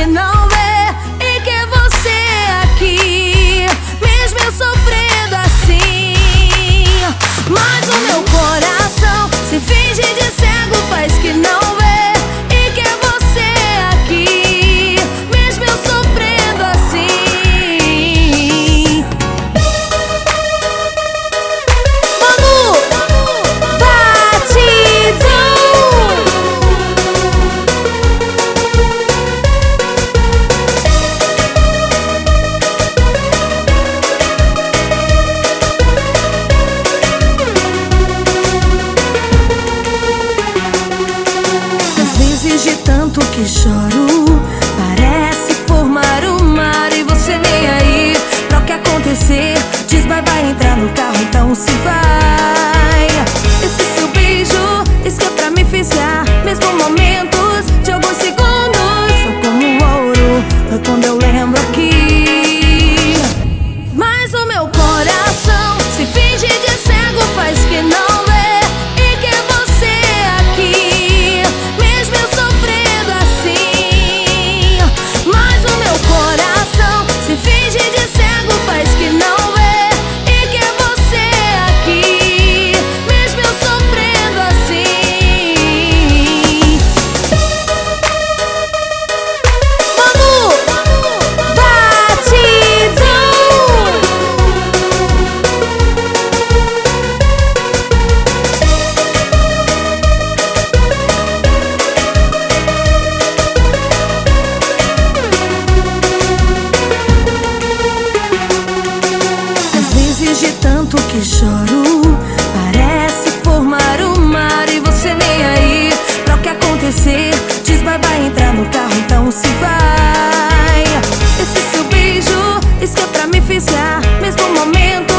can know mesmo momento.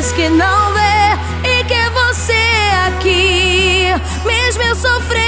que não vê e que você é aqui, mesmo eu sofrendo.